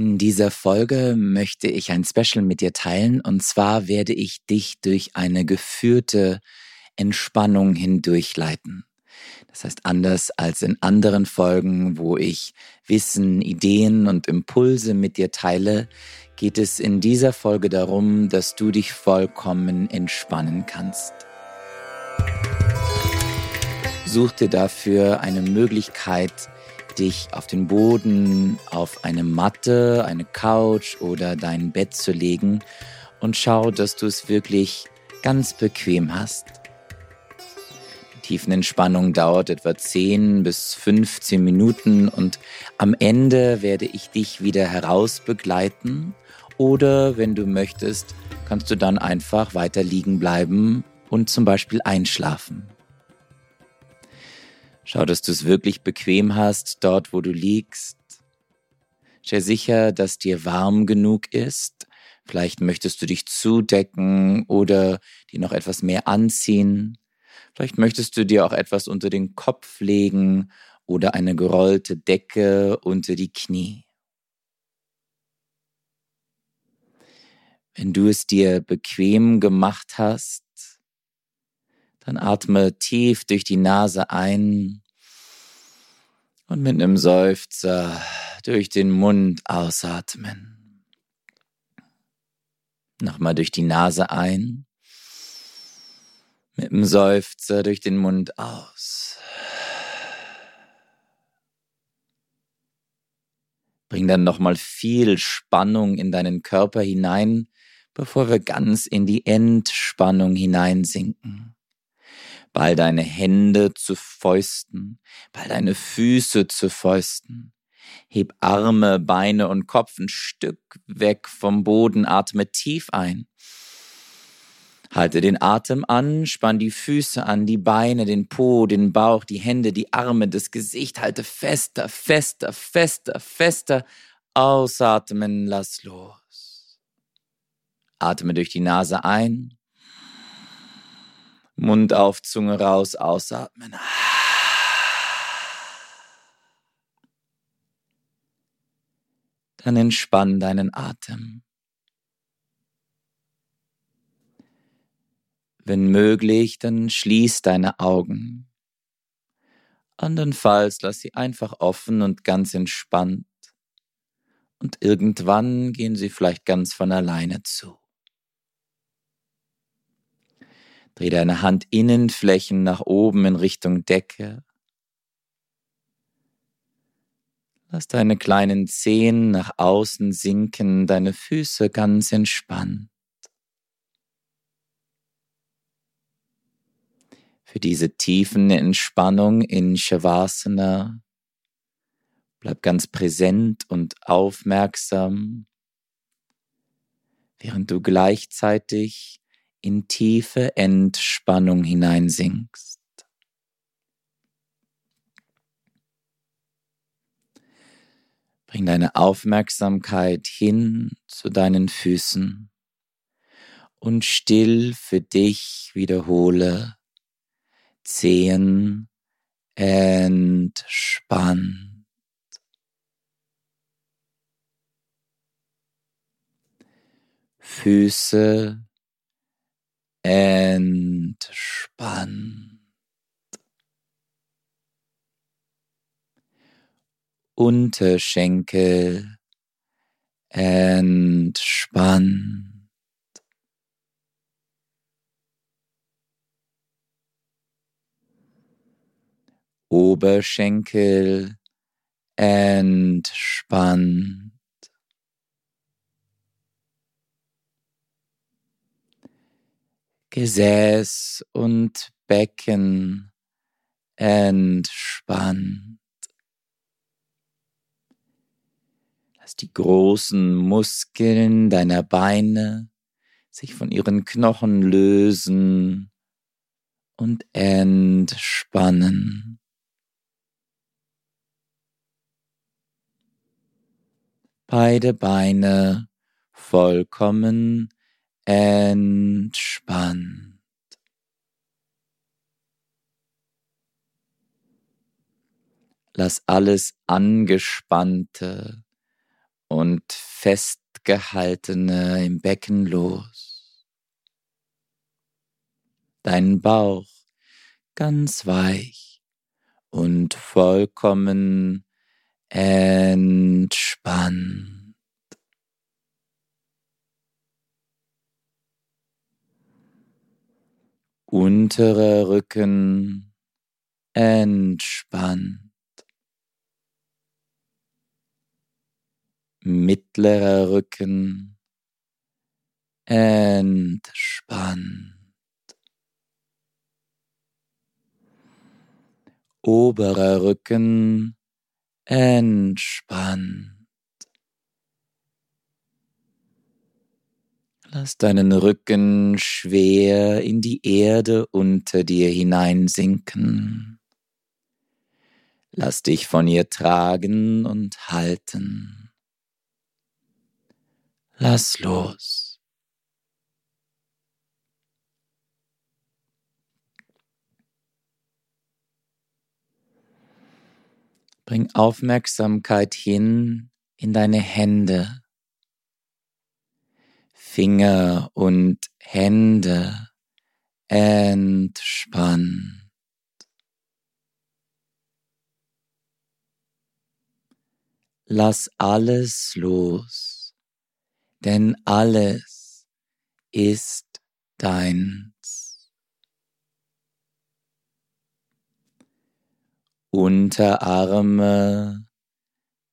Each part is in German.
In dieser Folge möchte ich ein Special mit dir teilen und zwar werde ich dich durch eine geführte Entspannung hindurchleiten. Das heißt, anders als in anderen Folgen, wo ich Wissen, Ideen und Impulse mit dir teile, geht es in dieser Folge darum, dass du dich vollkommen entspannen kannst. Such dir dafür eine Möglichkeit, dich auf den Boden, auf eine Matte, eine Couch oder dein Bett zu legen und schau, dass du es wirklich ganz bequem hast. Die Tiefenentspannung dauert etwa 10 bis 15 Minuten und am Ende werde ich dich wieder heraus begleiten oder wenn du möchtest, kannst du dann einfach weiter liegen bleiben und zum Beispiel einschlafen. Schau, dass du es wirklich bequem hast, dort wo du liegst. Stell sicher, dass dir warm genug ist. Vielleicht möchtest du dich zudecken oder dir noch etwas mehr anziehen. Vielleicht möchtest du dir auch etwas unter den Kopf legen oder eine gerollte Decke unter die Knie. Wenn du es dir bequem gemacht hast, dann atme tief durch die Nase ein und mit einem Seufzer durch den Mund ausatmen. Nochmal durch die Nase ein, mit einem Seufzer durch den Mund aus. Bring dann nochmal viel Spannung in deinen Körper hinein, bevor wir ganz in die Entspannung hineinsinken. Ball deine Hände zu Fäusten, ball deine Füße zu Fäusten. Heb Arme, Beine und Kopf ein Stück weg vom Boden, atme tief ein. Halte den Atem an, spann die Füße an, die Beine, den Po, den Bauch, die Hände, die Arme, das Gesicht. Halte fester, fester, fester, fester. Ausatmen, lass los. Atme durch die Nase ein Mund auf, Zunge raus, ausatmen. Dann entspann deinen Atem. Wenn möglich, dann schließ deine Augen. Andernfalls lass sie einfach offen und ganz entspannt. Und irgendwann gehen sie vielleicht ganz von alleine zu. Dreh deine Handinnenflächen nach oben in Richtung Decke. Lass deine kleinen Zehen nach außen sinken, deine Füße ganz entspannt. Für diese tiefen Entspannung in Shavasana bleib ganz präsent und aufmerksam, während du gleichzeitig in tiefe Entspannung hineinsinkst. Bring deine Aufmerksamkeit hin zu deinen Füßen und still für dich wiederhole Zehen entspannt. Füße entspannt. Unterschenkel entspannt. Oberschenkel entspannt. Gesäß und Becken entspannt. Lass die großen Muskeln deiner Beine sich von ihren Knochen lösen und entspannen. Beide Beine vollkommen entspannt. Lass alles Angespannte und festgehaltene im Becken los. Dein Bauch ganz weich und vollkommen entspannt. Unterer Rücken entspannt. Mittlerer Rücken entspannt. Oberer Rücken entspannt. Lass deinen Rücken schwer in die Erde unter dir hineinsinken. Lass dich von ihr tragen und halten. Lass los. Bring Aufmerksamkeit hin in deine Hände. Finger und Hände entspannt. Lass alles los, denn alles ist deins. Unterarme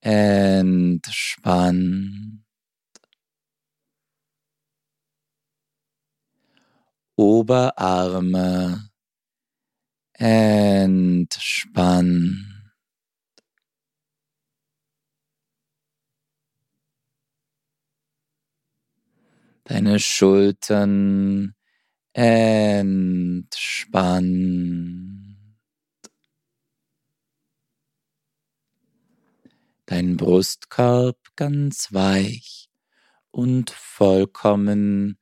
entspannt. Oberarme entspannt. Deine Schultern entspannt. Dein Brustkorb ganz weich und vollkommen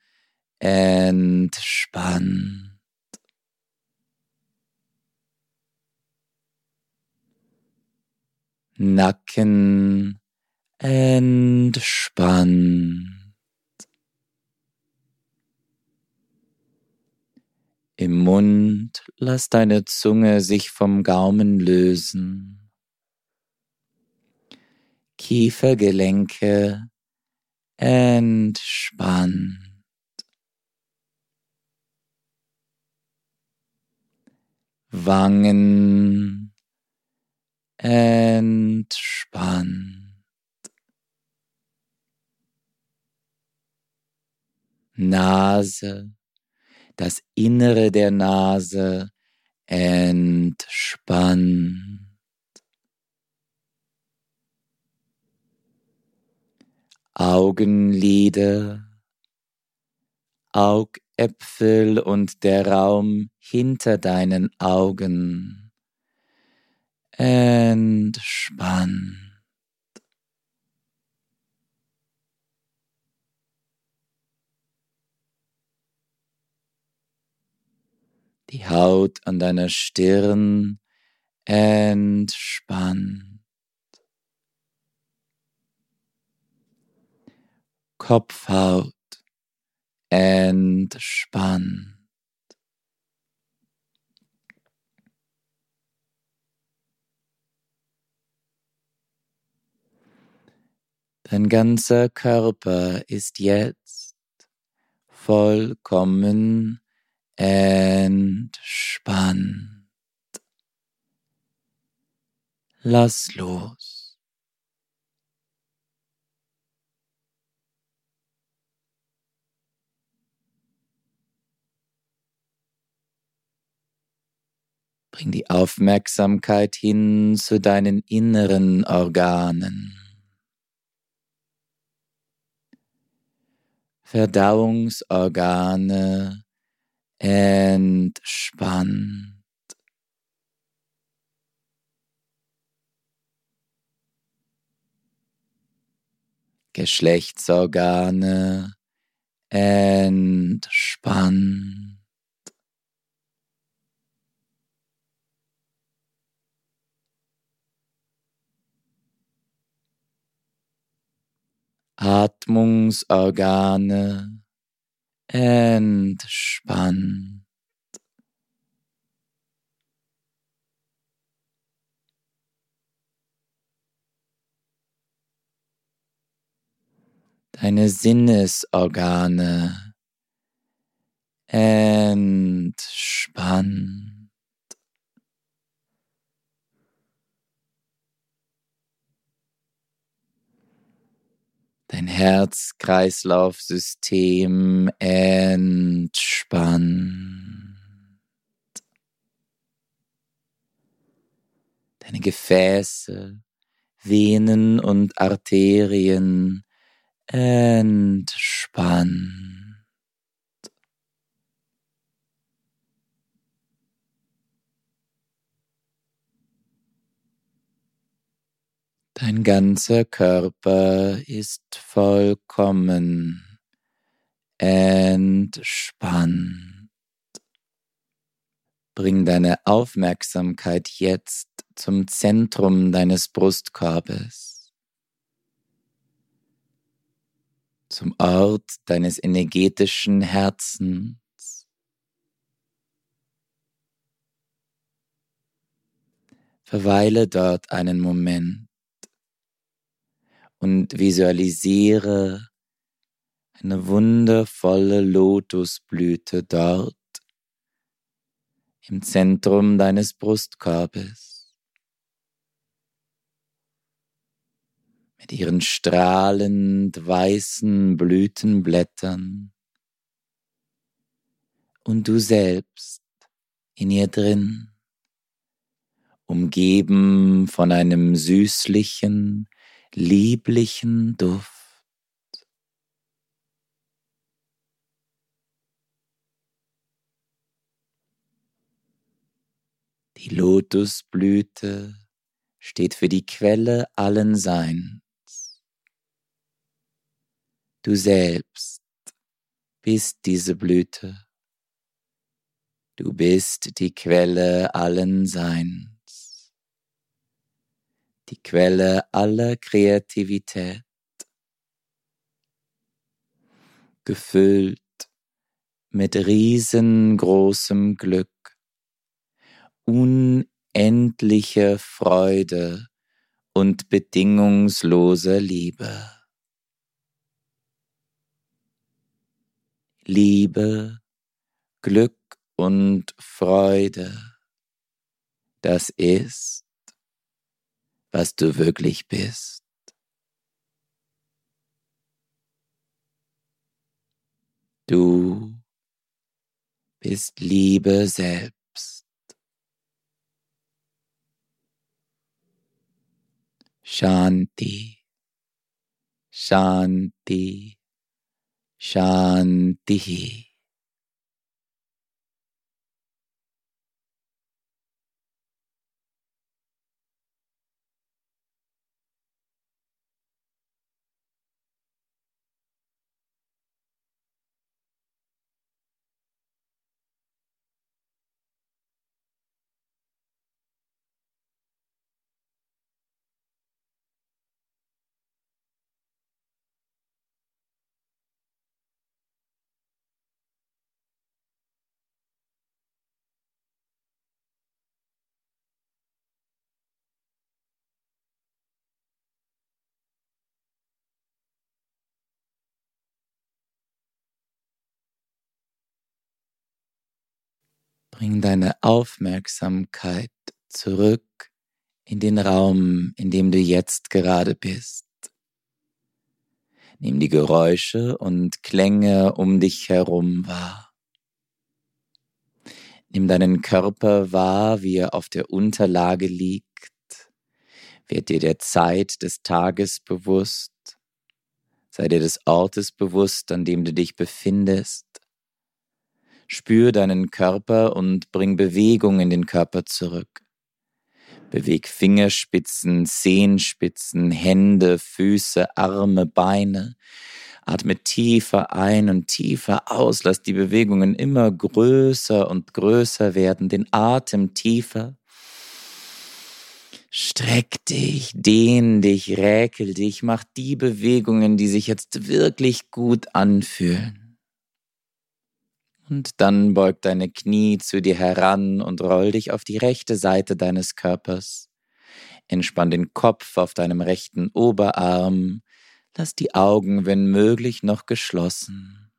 entspannt. Nacken entspannt. Im Mund lass deine Zunge sich vom Gaumen lösen. Kiefergelenke entspannt. Wangen entspannt. Nase, das Innere der Nase entspannt. Augenlider, Aug Äpfel und der Raum hinter deinen Augen entspannt. Die Haut an deiner Stirn entspannt. Kopfhaut entspannt. Dein ganzer Körper ist jetzt vollkommen entspannt. Lass los. Bring die Aufmerksamkeit hin zu deinen inneren Organen. Verdauungsorgane entspannt. Geschlechtsorgane entspannt. Atmungsorgane entspannt. Deine Sinnesorgane entspannt. Dein Herz-Kreislauf-System entspannt. Deine Gefäße, Venen und Arterien entspannt. Dein ganzer Körper ist vollkommen entspannt. Bring deine Aufmerksamkeit jetzt zum Zentrum deines Brustkorbes, zum Ort deines energetischen Herzens. Verweile dort einen Moment und visualisiere eine wundervolle Lotusblüte dort im Zentrum deines Brustkorbes. Mit ihren strahlend weißen Blütenblättern und du selbst in ihr drin, umgeben von einem süßlichen, lieblichen Duft. Die Lotusblüte steht für die Quelle allen Seins. Du selbst bist diese Blüte. Du bist die Quelle allen Seins die Quelle aller Kreativität, gefüllt mit riesengroßem Glück, unendlicher Freude und bedingungsloser Liebe. Liebe, Glück und Freude, das ist was du wirklich bist. Du bist Liebe selbst. Shanti, Shanti, Shanti. Bring deine Aufmerksamkeit zurück in den Raum, in dem du jetzt gerade bist. Nimm die Geräusche und Klänge um dich herum wahr. Nimm deinen Körper wahr, wie er auf der Unterlage liegt. Werd dir der Zeit des Tages bewusst. Sei dir des Ortes bewusst, an dem du dich befindest. Spür deinen Körper und bring Bewegung in den Körper zurück. Beweg Fingerspitzen, Zehenspitzen, Hände, Füße, Arme, Beine. Atme tiefer ein und tiefer aus. Lass die Bewegungen immer größer und größer werden. Den Atem tiefer. Streck dich, dehn dich, räkel dich, mach die Bewegungen, die sich jetzt wirklich gut anfühlen. Und dann beug deine Knie zu dir heran und roll dich auf die rechte Seite deines Körpers. Entspann den Kopf auf deinem rechten Oberarm. Lass die Augen, wenn möglich, noch geschlossen.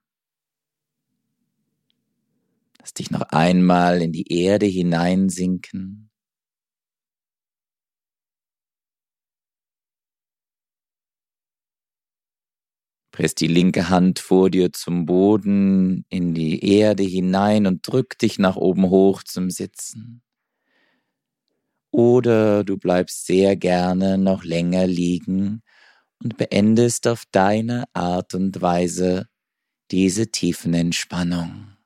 Lass dich noch einmal in die Erde hineinsinken. Press die linke Hand vor dir zum Boden, in die Erde hinein und drück dich nach oben hoch zum Sitzen. Oder du bleibst sehr gerne noch länger liegen und beendest auf deine Art und Weise diese tiefen Entspannung.